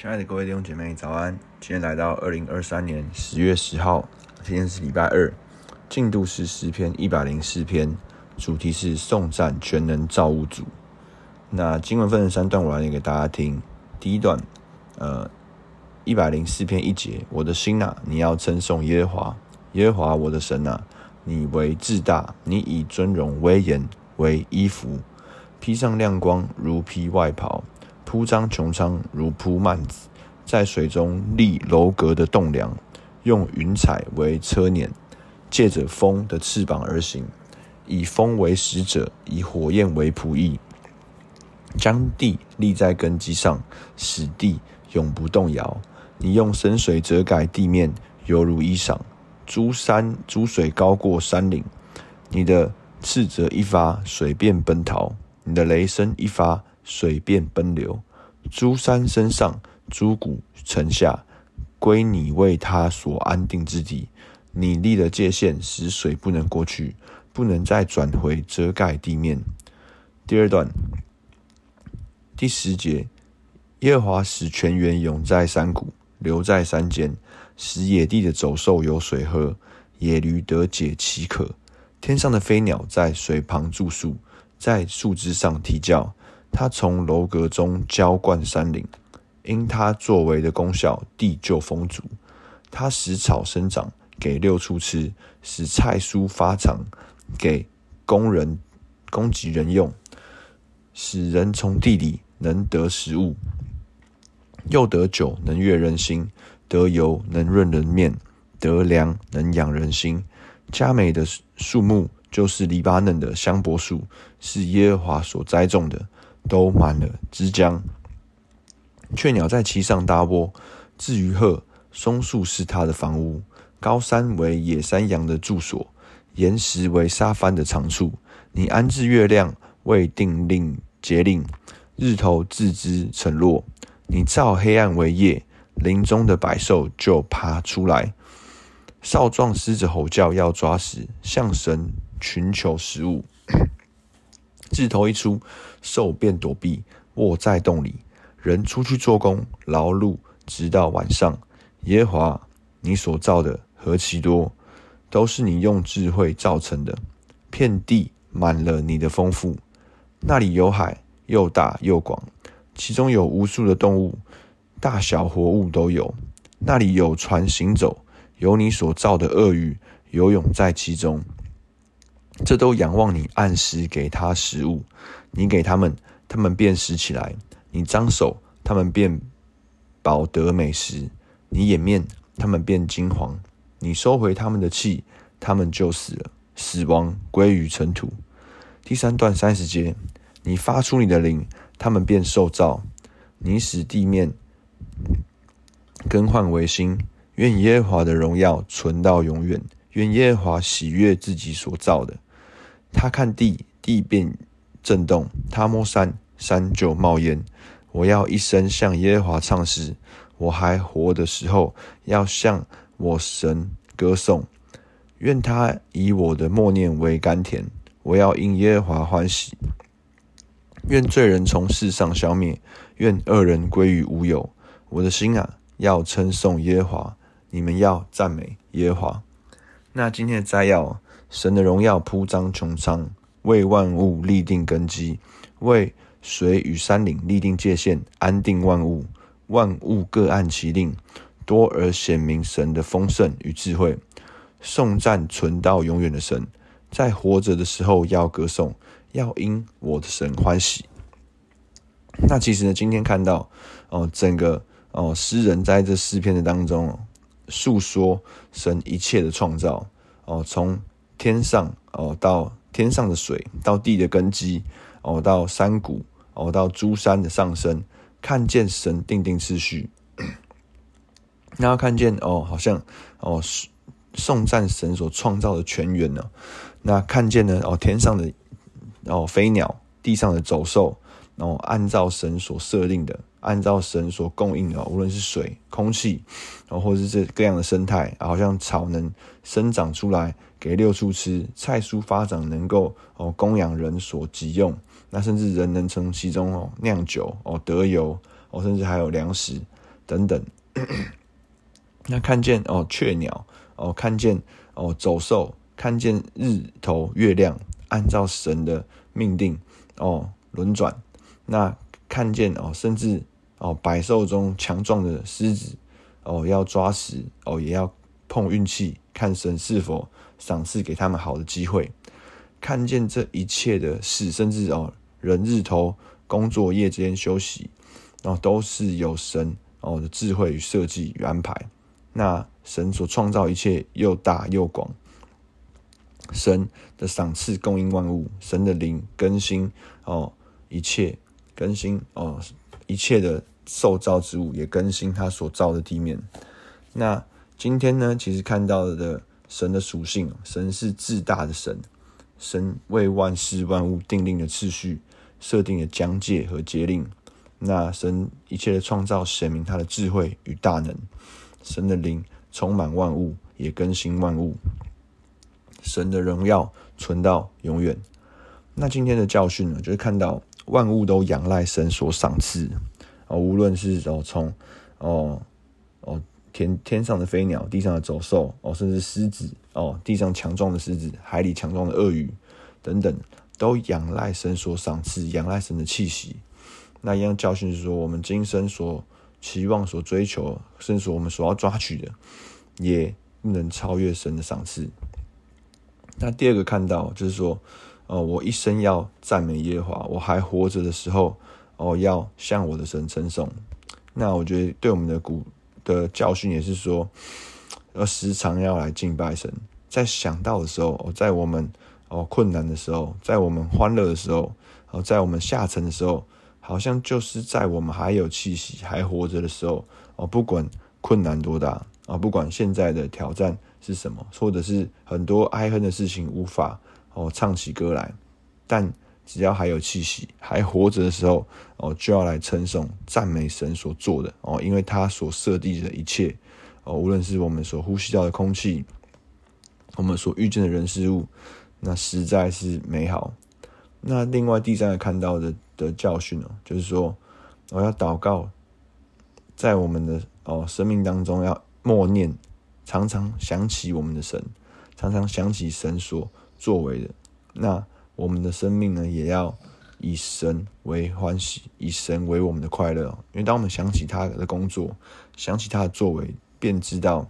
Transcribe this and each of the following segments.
亲爱的各位弟兄姐妹，早安！今天来到二零二三年十月十号，今天是礼拜二，进度是诗篇一百零四篇，主题是颂赞全能造物主。那经文分成三段，我来念给大家听。第一段，呃，一百零四篇一节，我的心啊，你要称颂耶和华，耶和华我的神啊，你为至大，你以尊荣威严为衣服，披上亮光如披外袍。铺张穹苍如铺幔子，在水中立楼阁的栋梁，用云彩为车輦，借着风的翅膀而行，以风为使者，以火焰为仆役，将地立在根基上，使地永不动摇。你用深水遮盖地面，犹如衣裳。珠山珠水高过山岭，你的斥责一发，水便奔逃；你的雷声一发。水便奔流，诸山身上，诸谷城下，归你为他所安定之地。你立了界限，使水不能过去，不能再转回遮盖地面。第二段，第十节，耶和华使泉源涌在山谷，流在山间，使野地的走兽有水喝，野驴得解其渴。天上的飞鸟在水旁住宿，在树枝上啼叫。他从楼阁中浇灌山林，因他作为的功效，地就丰足。他使草生长，给六畜吃；使菜蔬发长，给工人、供给人用；使人从地里能得食物，又得酒能悦人心，得油能润人面，得粮能养人心。佳美的树木就是黎巴嫩的香柏树，是耶和华所栽种的。都满了枝浆，雀鸟在其上搭窝。至于鹤，松树是它的房屋，高山为野山羊的住所，岩石为沙帆的长处。你安置月亮，为定令节令，日头自知承诺。你造黑暗为夜，林中的百兽就爬出来。少壮狮子吼叫，要抓食，向神寻求食物。日头一出，兽便躲避，卧在洞里。人出去做工，劳碌，直到晚上。耶和华，你所造的何其多，都是你用智慧造成的。遍地满了你的丰富，那里有海，又大又广，其中有无数的动物，大小活物都有。那里有船行走，有你所造的鳄鱼游泳在其中。这都仰望你，按时给他食物。你给他们，他们便食起来；你张手，他们便饱得美食；你掩面，他们便金黄；你收回他们的气，他们就死了，死亡归于尘土。第三段三十节，你发出你的灵，他们便受造；你使地面更换为新。愿耶和华的荣耀存到永远，愿耶和华喜悦自己所造的。他看地，地便震动；他摸山，山就冒烟。我要一生向耶和华唱诗，我还活的时候，要向我神歌颂。愿他以我的默念为甘甜，我要因耶和华欢喜。愿罪人从世上消灭，愿恶人归于无有。我的心啊，要称颂耶和华，你们要赞美耶和华。那今天的摘要。神的荣耀铺张穹苍，为万物立定根基，为水与山岭立定界限，安定万物。万物各按其令，多而显明神的丰盛与智慧。颂赞存到永远的神，在活着的时候要歌颂，要因我的神欢喜。那其实呢，今天看到哦，整个哦，诗人在这诗篇的当中述说神一切的创造哦，从天上哦，到天上的水，到地的根基哦，到山谷哦，到诸山的上升，看见神定定次序，然后看见哦，好像哦，颂赞神所创造的泉源呢。那看见呢哦，天上的哦飞鸟，地上的走兽，然后按照神所设定的，按照神所供应的，无论是水、空气，然后或是这各样的生态，好像草能生长出来。给六畜吃，菜蔬发展，能够哦供养人所急用。那甚至人能从其中哦酿酒哦得油哦，甚至还有粮食。等等。那看见哦雀鸟哦，看见哦走兽，看见日头月亮，按照神的命定哦轮转。那看见哦，甚至哦百兽中强壮的狮子哦要抓食哦，也要碰运气，看神是否赏赐给他们好的机会。看见这一切的事，甚至哦人日头工作夜间休息，然后都是有神哦的智慧与设计与安排。那神所创造一切又大又广，神的赏赐供应万物，神的灵更新哦一切更新哦一切的受造之物也更新他所造的地面。那今天呢，其实看到的神的属性，神是至大的神，神为万事万物定定的次序，设定了疆界和节令。那神一切的创造显明他的智慧与大能。神的灵充满万物，也更新万物。神的荣耀存到永远。那今天的教训呢，就是看到万物都仰赖神所赏赐哦，无论是哦从哦哦天天上的飞鸟，地上的走兽哦，甚至狮子哦，地上强壮的狮子，海里强壮的鳄鱼等等，都仰赖神所赏赐，仰赖神的气息。那一样教训是说，我们今生所期望所追求，甚至我们所要抓取的，也不能超越神的赏赐。那第二个看到就是说，哦，我一生要赞美耶和华，我还活着的时候，哦，要向我的神称颂。那我觉得对我们的古的教训也是说，要时常要来敬拜神，在想到的时候，在我们哦困难的时候，在我们欢乐的时候，哦，在我们下沉的时候。好像就是在我们还有气息、还活着的时候哦，不管困难多大啊，不管现在的挑战是什么，或者是很多哀恨的事情无法哦唱起歌来，但只要还有气息、还活着的时候哦，就要来称颂、赞美神所做的哦，因为他所设定的一切哦，无论是我们所呼吸到的空气，我们所遇见的人事物，那实在是美好。那另外第三个看到的。的教训哦，就是说，我要祷告，在我们的哦生命当中要默念，常常想起我们的神，常常想起神所作为的。那我们的生命呢，也要以神为欢喜，以神为我们的快乐。因为当我们想起他的工作，想起他的作为，便知道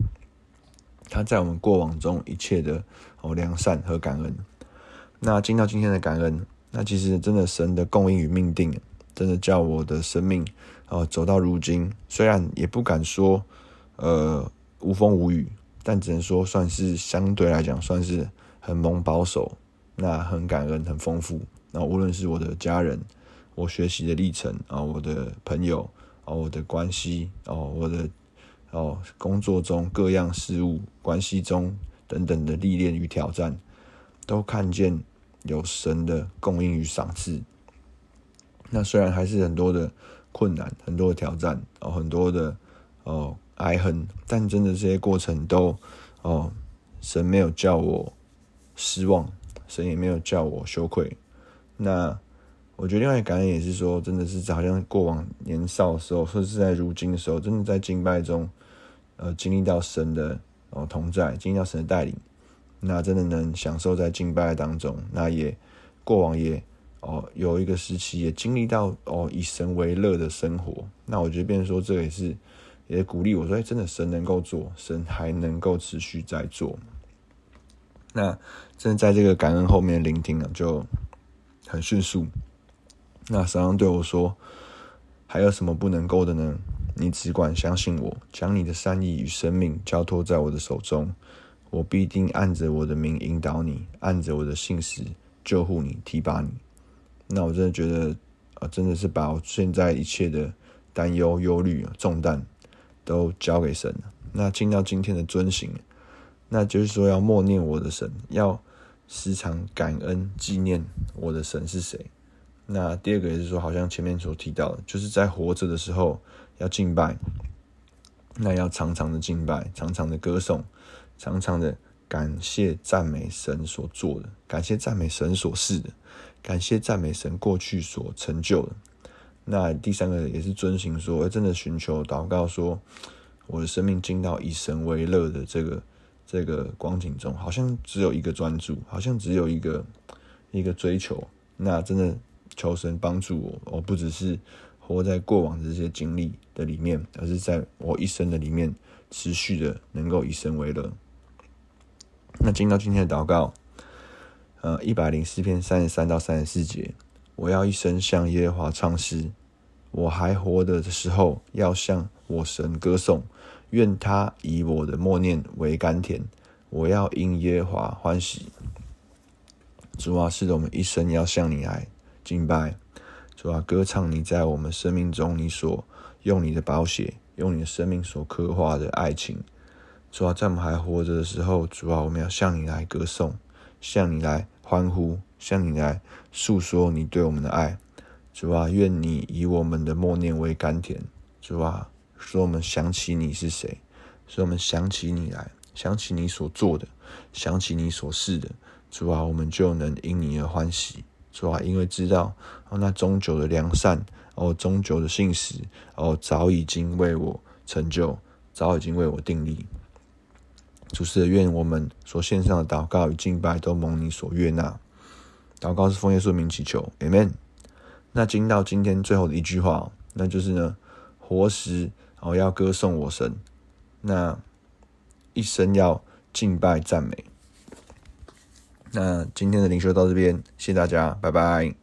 他在我们过往中一切的哦良善和感恩。那进到今天的感恩。那其实真的神的供应与命定，真的叫我的生命哦走到如今，虽然也不敢说呃无风无雨，但只能说算是相对来讲算是很蒙保守，那很感恩很丰富。那无论是我的家人，我学习的历程啊，我的朋友啊，我的关系哦，我的哦工作中各样事物关系中等等的历练与挑战，都看见。有神的供应与赏赐，那虽然还是很多的困难，很多的挑战哦，很多的哦哀恨，但真的这些过程都哦，神没有叫我失望，神也没有叫我羞愧。那我觉得另外一个感恩也是说，真的是好像过往年少的时候，或者是在如今的时候，真的在敬拜中，呃，经历到神的哦同在，经历到神的带领。那真的能享受在敬拜当中，那也过往也哦有一个时期也经历到哦以神为乐的生活。那我觉得，变说这个也是也鼓励我说，哎，真的神能够做，神还能够持续在做。那真的在这个感恩后面聆听啊，就很迅速。那神对我说，还有什么不能够的呢？你只管相信我，将你的善意与生命交托在我的手中。我必定按着我的名引导你，按着我的信实救护你、提拔你。那我真的觉得，啊，真的是把我现在一切的担忧、忧虑、重担都交给神了。那进到今天的遵行，那就是说要默念我的神，要时常感恩纪念我的神是谁。那第二个也是说，好像前面所提到的，就是在活着的时候要敬拜，那要常常的敬拜，常常的歌颂。常常的感谢赞美神所做的，感谢赞美神所示的，感谢赞美神过去所成就的。那第三个也是遵循说，真的寻求祷告说，我的生命进到以神为乐的这个这个光景中，好像只有一个专注，好像只有一个一个追求。那真的求神帮助我，我不只是活在过往的这些经历的里面，而是在我一生的里面持续的能够以神为乐。那进到今天的祷告，呃，一百零四篇三十三到三十四节，我要一生向耶和华唱诗，我还活的时候，要向我神歌颂，愿他以我的默念为甘甜，我要因耶和华欢喜。主啊，是的，我们一生要向你来敬拜。主啊，歌唱你在我们生命中，你所用你的宝血，用你的生命所刻画的爱情。主啊，在我们还活着的时候，主啊，我们要向你来歌颂，向你来欢呼，向你来诉说你对我们的爱。主啊，愿你以我们的默念为甘甜。主啊，使我们想起你是谁，使我们想起你来，想起你所做的，想起你所示的。主啊，我们就能因你而欢喜。主啊，因为知道哦，那终究的良善哦，终究的信实哦，早已经为我成就，早已经为我定立。主是，愿我们所献上的祷告与敬拜都蒙你所悦纳。祷告是奉耶稣名祈求，Amen。那进到今天最后的一句话，那就是呢，活时哦要歌颂我神，那一生要敬拜赞美。那今天的灵修到这边，谢谢大家，拜拜。